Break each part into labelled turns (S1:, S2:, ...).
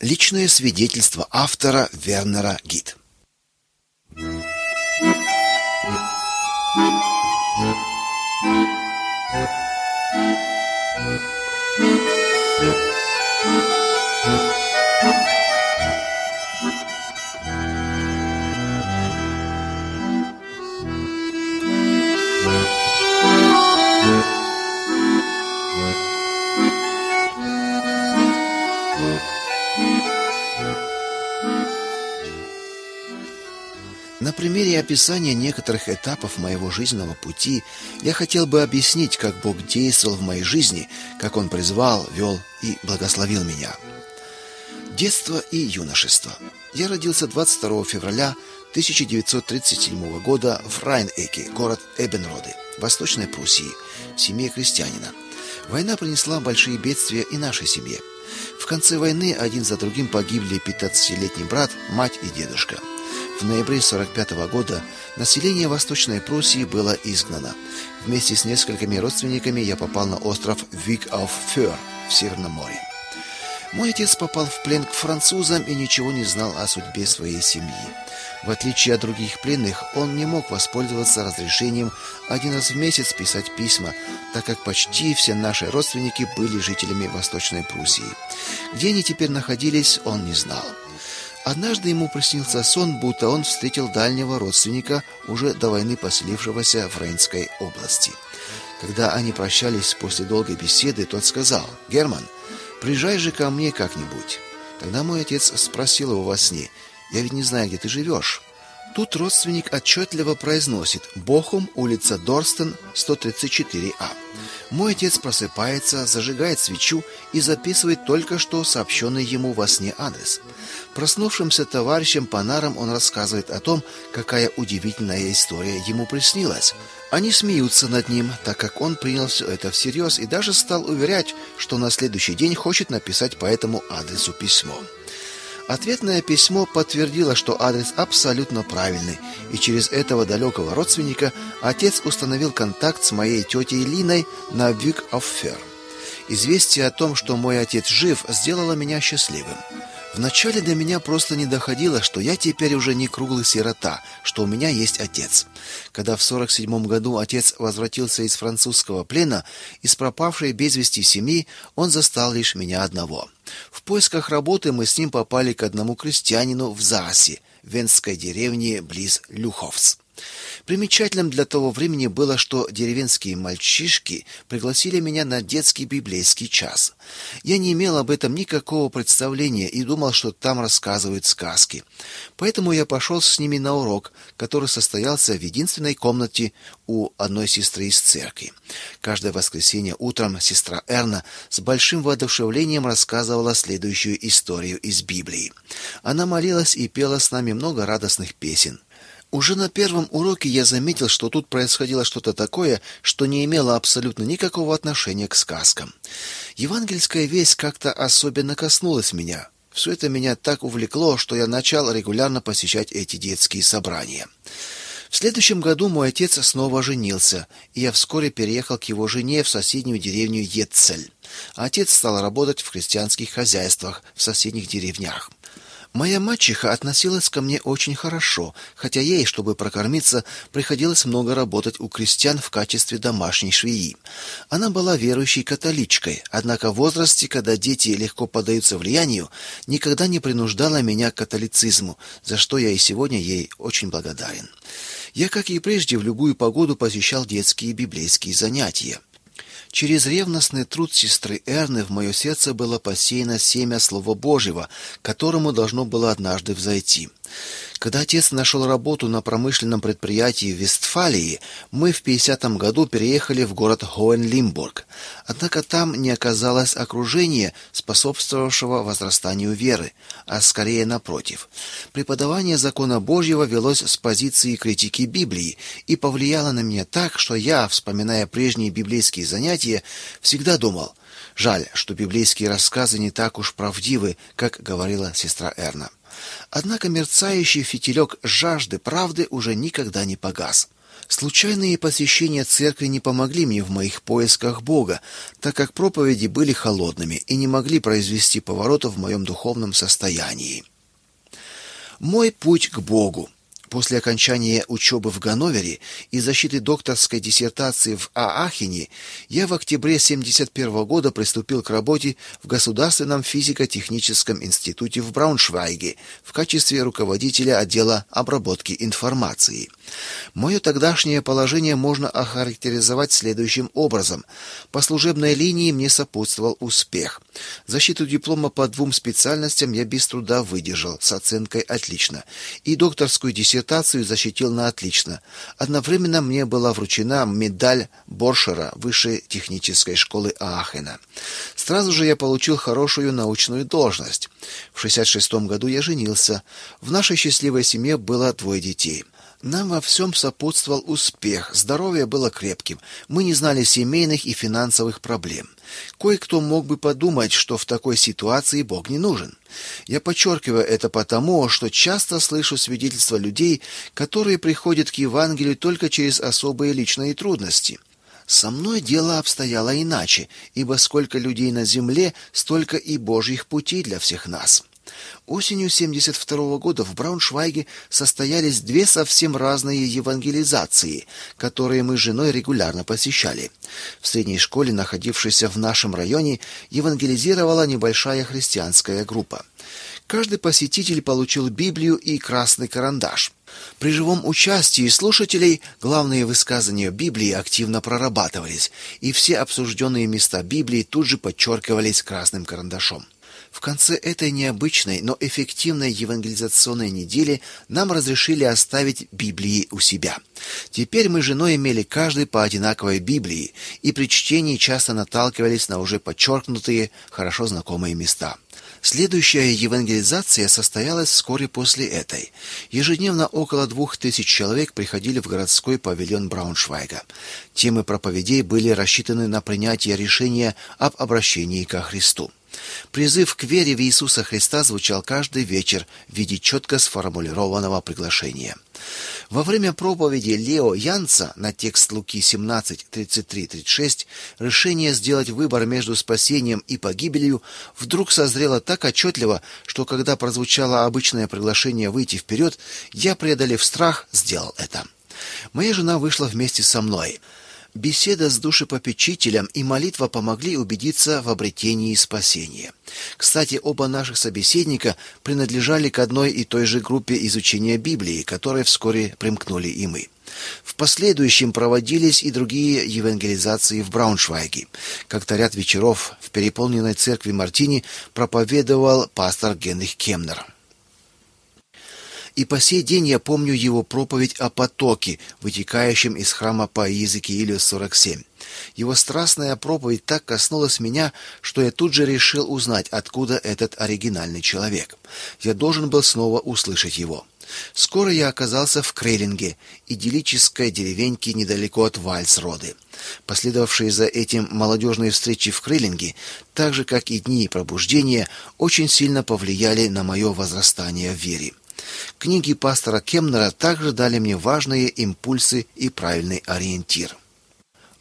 S1: Личное свидетельство автора Вернера Гид. На примере описания некоторых этапов моего жизненного пути я хотел бы объяснить, как Бог действовал в моей жизни, как Он призвал, вел и благословил меня. Детство и юношество. Я родился 22 февраля 1937 года в Райнеке, город Эбенроды, Восточной Пруссии, в семье крестьянина. Война принесла большие бедствия и нашей семье. В конце войны один за другим погибли 15-летний брат, мать и дедушка – в ноябре 45 года население Восточной Пруссии было изгнано. Вместе с несколькими родственниками я попал на остров Вик-ауф-Фёр в Северном море. Мой отец попал в плен к французам и ничего не знал о судьбе своей семьи. В отличие от других пленных, он не мог воспользоваться разрешением один раз в месяц писать письма, так как почти все наши родственники были жителями Восточной Пруссии. Где они теперь находились, он не знал. Однажды ему приснился сон, будто он встретил дальнего родственника, уже до войны поселившегося в Рейнской области. Когда они прощались после долгой беседы, тот сказал: "Герман, приезжай же ко мне как-нибудь". Тогда мой отец спросил его во сне: "Я ведь не знаю, где ты живешь. Тут родственник отчетливо произносит: "Бохум, улица Дорстен, 134А". Мой отец просыпается, зажигает свечу и записывает только что сообщенный ему во сне адрес. Проснувшимся товарищам по он рассказывает о том, какая удивительная история ему приснилась. Они смеются над ним, так как он принял все это всерьез и даже стал уверять, что на следующий день хочет написать по этому адресу письмо. Ответное письмо подтвердило, что адрес абсолютно правильный, и через этого далекого родственника отец установил контакт с моей тетей Линой на Вик-Оффер. Известие о том, что мой отец жив, сделало меня счастливым. Вначале до меня просто не доходило, что я теперь уже не круглый сирота, что у меня есть отец. Когда в 47 году отец возвратился из французского плена, из пропавшей без вести семьи, он застал лишь меня одного. В поисках работы мы с ним попали к одному крестьянину в Засе, венской деревне близ Люховс. Примечательным для того времени было, что деревенские мальчишки пригласили меня на детский библейский час. Я не имел об этом никакого представления и думал, что там рассказывают сказки. Поэтому я пошел с ними на урок, который состоялся в единственной комнате у одной сестры из церкви. Каждое воскресенье утром сестра Эрна с большим воодушевлением рассказывала следующую историю из Библии. Она молилась и пела с нами много радостных песен. Уже на первом уроке я заметил, что тут происходило что-то такое, что не имело абсолютно никакого отношения к сказкам. Евангельская весть как-то особенно коснулась меня. Все это меня так увлекло, что я начал регулярно посещать эти детские собрания. В следующем году мой отец снова женился, и я вскоре переехал к его жене в соседнюю деревню Етцель. Отец стал работать в крестьянских хозяйствах в соседних деревнях. Моя мачеха относилась ко мне очень хорошо, хотя ей, чтобы прокормиться, приходилось много работать у крестьян в качестве домашней швеи. Она была верующей католичкой, однако в возрасте, когда дети легко поддаются влиянию, никогда не принуждала меня к католицизму, за что я и сегодня ей очень благодарен. Я, как и прежде, в любую погоду посещал детские библейские занятия. Через ревностный труд сестры Эрны в мое сердце было посеяно семя Слова Божьего, которому должно было однажды взойти. Когда отец нашел работу на промышленном предприятии в Вестфалии, мы в 50-м году переехали в город Хоенлимбург. Однако там не оказалось окружения, способствовавшего возрастанию веры, а скорее напротив. Преподавание закона Божьего велось с позиции критики Библии и повлияло на меня так, что я, вспоминая прежние библейские занятия, всегда думал: жаль, что библейские рассказы не так уж правдивы, как говорила сестра Эрна. Однако мерцающий фитилек жажды правды уже никогда не погас. Случайные посещения церкви не помогли мне в моих поисках Бога, так как проповеди были холодными и не могли произвести поворота в моем духовном состоянии. Мой путь к Богу После окончания учебы в Ганновере и защиты докторской диссертации в Аахене я в октябре 71 года приступил к работе в Государственном физико-техническом институте в Брауншвайге в качестве руководителя отдела обработки информации. Мое тогдашнее положение можно охарактеризовать следующим образом. По служебной линии мне сопутствовал успех. Защиту диплома по двум специальностям я без труда выдержал с оценкой отлично, и докторскую диссертацию защитил на отлично. Одновременно мне была вручена медаль Боршера Высшей технической школы Аахена. Сразу же я получил хорошую научную должность. В 66 году я женился. В нашей счастливой семье было двое детей. Нам во всем сопутствовал успех, здоровье было крепким, мы не знали семейных и финансовых проблем. Кое-кто мог бы подумать, что в такой ситуации Бог не нужен. Я подчеркиваю это потому, что часто слышу свидетельства людей, которые приходят к Евангелию только через особые личные трудности. Со мной дело обстояло иначе, ибо сколько людей на земле, столько и Божьих путей для всех нас. Осенью 72 года в Брауншвайге состоялись две совсем разные евангелизации, которые мы с женой регулярно посещали. В средней школе, находившейся в нашем районе, евангелизировала небольшая христианская группа. Каждый посетитель получил Библию и красный карандаш. При живом участии слушателей главные высказывания Библии активно прорабатывались, и все обсужденные места Библии тут же подчеркивались красным карандашом. В конце этой необычной, но эффективной евангелизационной недели нам разрешили оставить Библии у себя. Теперь мы с женой имели каждый по одинаковой Библии и при чтении часто наталкивались на уже подчеркнутые, хорошо знакомые места. Следующая евангелизация состоялась вскоре после этой. Ежедневно около двух тысяч человек приходили в городской павильон Брауншвайга. Темы проповедей были рассчитаны на принятие решения об обращении ко Христу. Призыв к вере в Иисуса Христа звучал каждый вечер в виде четко сформулированного приглашения. Во время проповеди Лео Янца на текст Луки 17:33-36 решение сделать выбор между спасением и погибелью вдруг созрело так отчетливо, что когда прозвучало обычное приглашение выйти вперед, я, преодолев страх, сделал это. Моя жена вышла вместе со мной. Беседа с душепопечителем и молитва помогли убедиться в обретении спасения. Кстати, оба наших собеседника принадлежали к одной и той же группе изучения Библии, которой вскоре примкнули и мы. В последующем проводились и другие евангелизации в Брауншвайге. Как-то ряд вечеров в переполненной церкви Мартини проповедовал пастор Генрих Кемнер. И по сей день я помню его проповедь о потоке, вытекающем из храма по Иезекиилю 47. Его страстная проповедь так коснулась меня, что я тут же решил узнать, откуда этот оригинальный человек. Я должен был снова услышать его. Скоро я оказался в Крейлинге, идиллической деревеньке недалеко от Вальсроды. Последовавшие за этим молодежные встречи в Крейлинге, так же как и дни пробуждения, очень сильно повлияли на мое возрастание в вере. Книги пастора Кемнера также дали мне важные импульсы и правильный ориентир.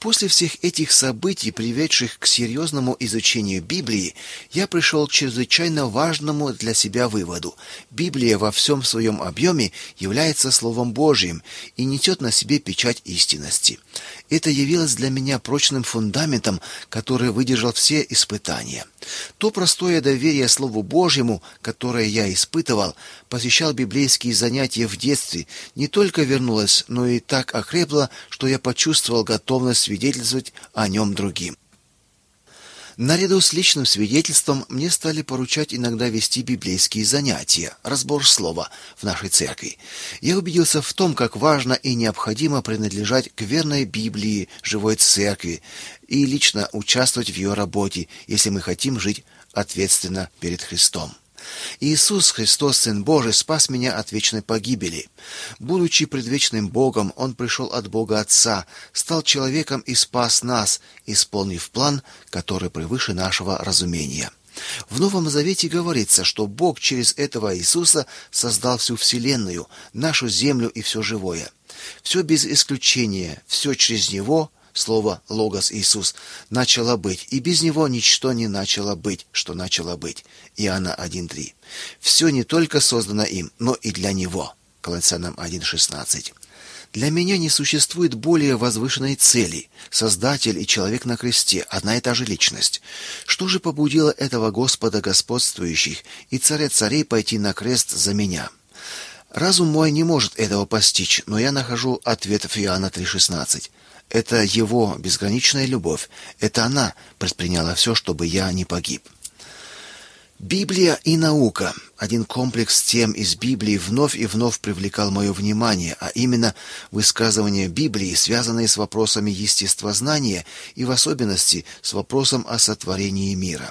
S1: После всех этих событий, приведших к серьезному изучению Библии, я пришел к чрезвычайно важному для себя выводу. Библия во всем своем объеме является Словом Божьим и несет на себе печать истинности. Это явилось для меня прочным фундаментом, который выдержал все испытания. То простое доверие Слову Божьему, которое я испытывал, посещал библейские занятия в детстве, не только вернулось, но и так окрепло, что я почувствовал готовность свидетельствовать о нем другим. Наряду с личным свидетельством мне стали поручать иногда вести библейские занятия, разбор слова в нашей церкви. Я убедился в том, как важно и необходимо принадлежать к верной Библии, живой церкви и лично участвовать в ее работе, если мы хотим жить ответственно перед Христом. Иисус Христос, Сын Божий, спас меня от вечной погибели. Будучи предвечным Богом, Он пришел от Бога Отца, стал человеком и спас нас, исполнив план, который превыше нашего разумения. В Новом Завете говорится, что Бог через этого Иисуса создал всю вселенную, нашу землю и все живое. Все без исключения, все через него, слово «логос Иисус», начало быть, и без него ничто не начало быть, что начало быть. Иоанна 1.3. Все не только создано им, но и для него. Колоссянам 1.16. Для меня не существует более возвышенной цели. Создатель и человек на кресте – одна и та же личность. Что же побудило этого Господа господствующих и царя царей пойти на крест за меня? Разум мой не может этого постичь, но я нахожу ответ в Иоанна 3,16. Это его безграничная любовь. Это она предприняла все, чтобы я не погиб. Библия и наука. Один комплекс тем из Библии вновь и вновь привлекал мое внимание, а именно высказывания Библии, связанные с вопросами естествознания и в особенности с вопросом о сотворении мира.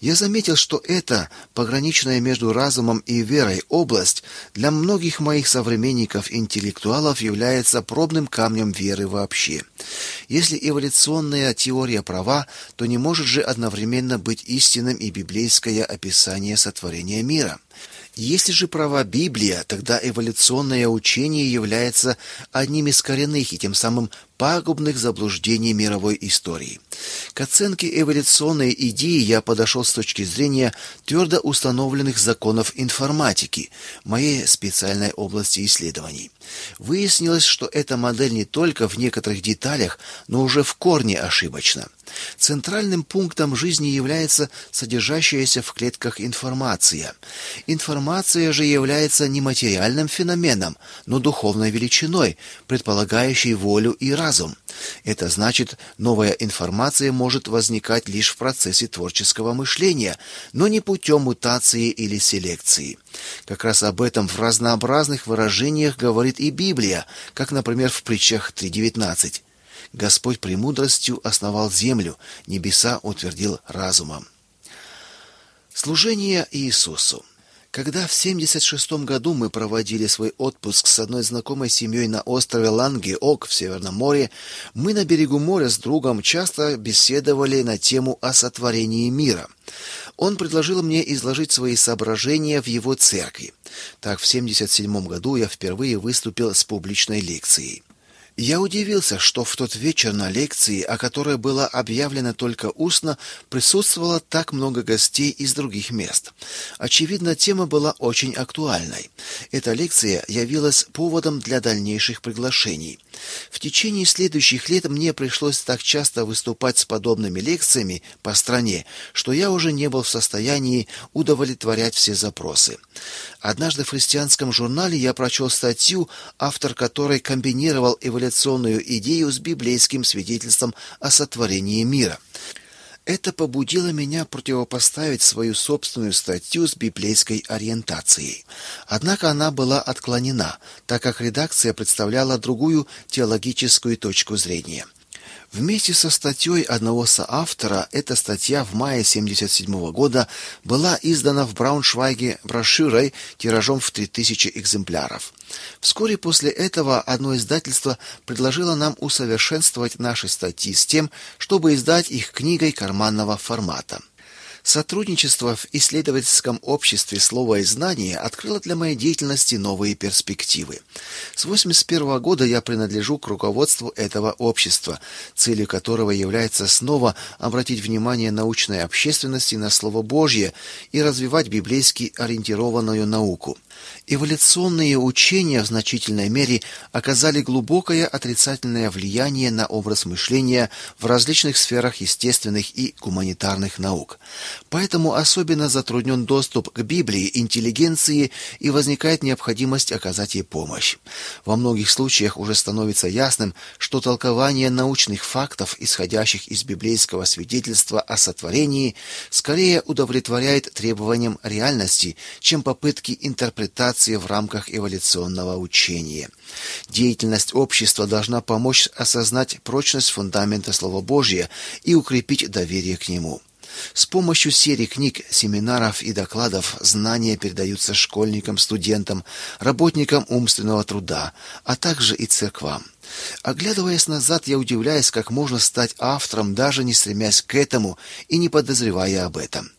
S1: Я заметил, что эта пограничная между разумом и верой область для многих моих современников-интеллектуалов является пробным камнем веры вообще. Если эволюционная теория права, то не может же одновременно быть истинным и библейское описание сотворения мира. Если же права Библия, тогда эволюционное учение является одним из коренных и тем самым пагубных заблуждений мировой истории. К оценке эволюционной идеи я подошел с точки зрения твердо установленных законов информатики, моей специальной области исследований. Выяснилось, что эта модель не только в некоторых деталях, но уже в корне ошибочна. Центральным пунктом жизни является содержащаяся в клетках информация. Информация же является не материальным феноменом, но духовной величиной, предполагающей волю и разум. Это значит, новая информация может возникать лишь в процессе творческого мышления, но не путем мутации или селекции. Как раз об этом в разнообразных выражениях говорит и Библия, как, например, в притчах 3.19. Господь премудростью основал землю, небеса утвердил разумом. Служение Иисусу. Когда в 76 году мы проводили свой отпуск с одной знакомой семьей на острове Лангеок в Северном море, мы на берегу моря с другом часто беседовали на тему о сотворении мира. Он предложил мне изложить свои соображения в его церкви. Так в 77 году я впервые выступил с публичной лекцией. Я удивился, что в тот вечер на лекции, о которой было объявлено только устно, присутствовало так много гостей из других мест. Очевидно, тема была очень актуальной. Эта лекция явилась поводом для дальнейших приглашений. В течение следующих лет мне пришлось так часто выступать с подобными лекциями по стране, что я уже не был в состоянии удовлетворять все запросы. Однажды в христианском журнале я прочел статью, автор которой комбинировал эволюционную идею с библейским свидетельством о сотворении мира. Это побудило меня противопоставить свою собственную статью с библейской ориентацией. Однако она была отклонена, так как редакция представляла другую теологическую точку зрения. Вместе со статьей одного соавтора эта статья в мае 77 года была издана в Брауншвайге брошюрой тиражом в 3000 экземпляров. Вскоре после этого одно издательство предложило нам усовершенствовать наши статьи с тем, чтобы издать их книгой карманного формата. Сотрудничество в исследовательском обществе слова и знания открыло для моей деятельности новые перспективы. С 81 года я принадлежу к руководству этого общества, целью которого является снова обратить внимание научной общественности на слово Божье и развивать библейски ориентированную науку. Эволюционные учения в значительной мере оказали глубокое отрицательное влияние на образ мышления в различных сферах естественных и гуманитарных наук. Поэтому особенно затруднен доступ к Библии интеллигенции и возникает необходимость оказать ей помощь. Во многих случаях уже становится ясным, что толкование научных фактов, исходящих из библейского свидетельства о сотворении, скорее удовлетворяет требованиям реальности, чем попытки интерпретации в рамках эволюционного учения. Деятельность общества должна помочь осознать прочность фундамента Слова Божия и укрепить доверие к нему. С помощью серии книг, семинаров и докладов знания передаются школьникам, студентам, работникам умственного труда, а также и церквам. Оглядываясь назад, я удивляюсь, как можно стать автором, даже не стремясь к этому и не подозревая об этом.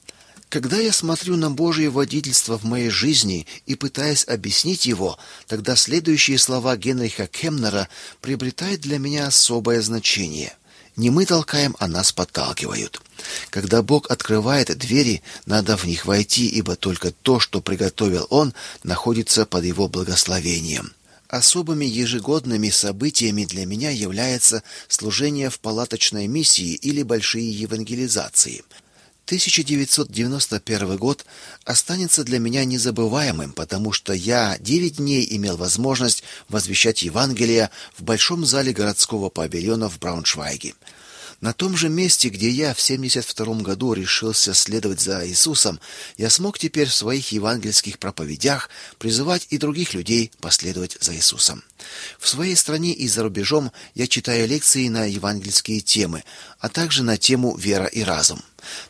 S1: Когда я смотрю на Божье водительство в моей жизни и пытаюсь объяснить его, тогда следующие слова Генриха Кемнера приобретают для меня особое значение. Не мы толкаем, а нас подталкивают. Когда Бог открывает двери, надо в них войти, ибо только то, что приготовил Он, находится под Его благословением. Особыми ежегодными событиями для меня является служение в палаточной миссии или большие евангелизации – 1991 год останется для меня незабываемым, потому что я девять дней имел возможность возвещать Евангелие в большом зале городского павильона в Брауншвайге. На том же месте, где я в 72 году решился следовать за Иисусом, я смог теперь в своих евангельских проповедях призывать и других людей последовать за Иисусом. В своей стране и за рубежом я читаю лекции на евангельские темы, а также на тему вера и разум.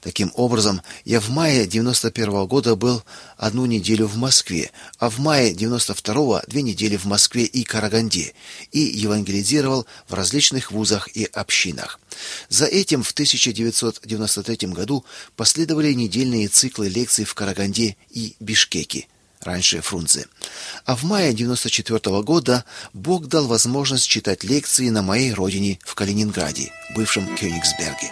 S1: Таким образом, я в мае 91 -го года был одну неделю в Москве, а в мае 92 две недели в Москве и Караганде и евангелизировал в различных вузах и общинах. За этим в 1993 году последовали недельные циклы лекций в Караганде и Бишкеке раньше Фрунзе. А в мае 94 -го года Бог дал возможность читать лекции на моей родине в Калининграде, бывшем Кёнигсберге.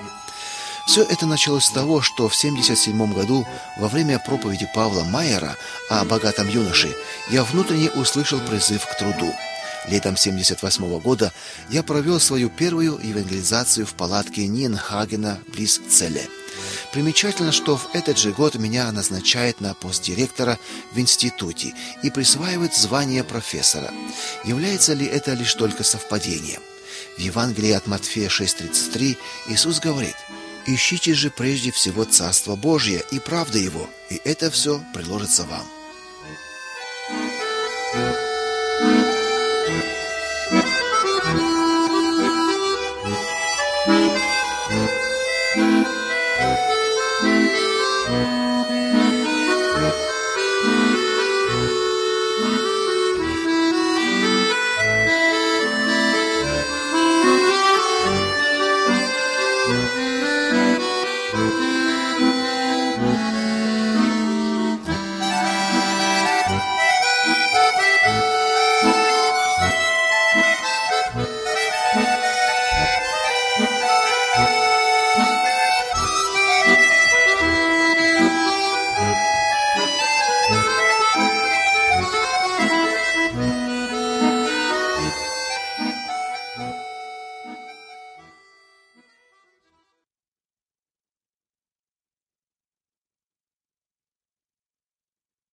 S1: Все это началось с того, что в 77 году во время проповеди Павла Майера о богатом юноше я внутренне услышал призыв к труду. Летом 78 года я провел свою первую евангелизацию в палатке Нинхагена близ Целе. Примечательно, что в этот же год меня назначают на пост директора в институте и присваивают звание профессора. Является ли это лишь только совпадением? В Евангелии от Матфея 6:33 Иисус говорит: Ищите же прежде всего Царство Божье и правды Его, и это все приложится вам.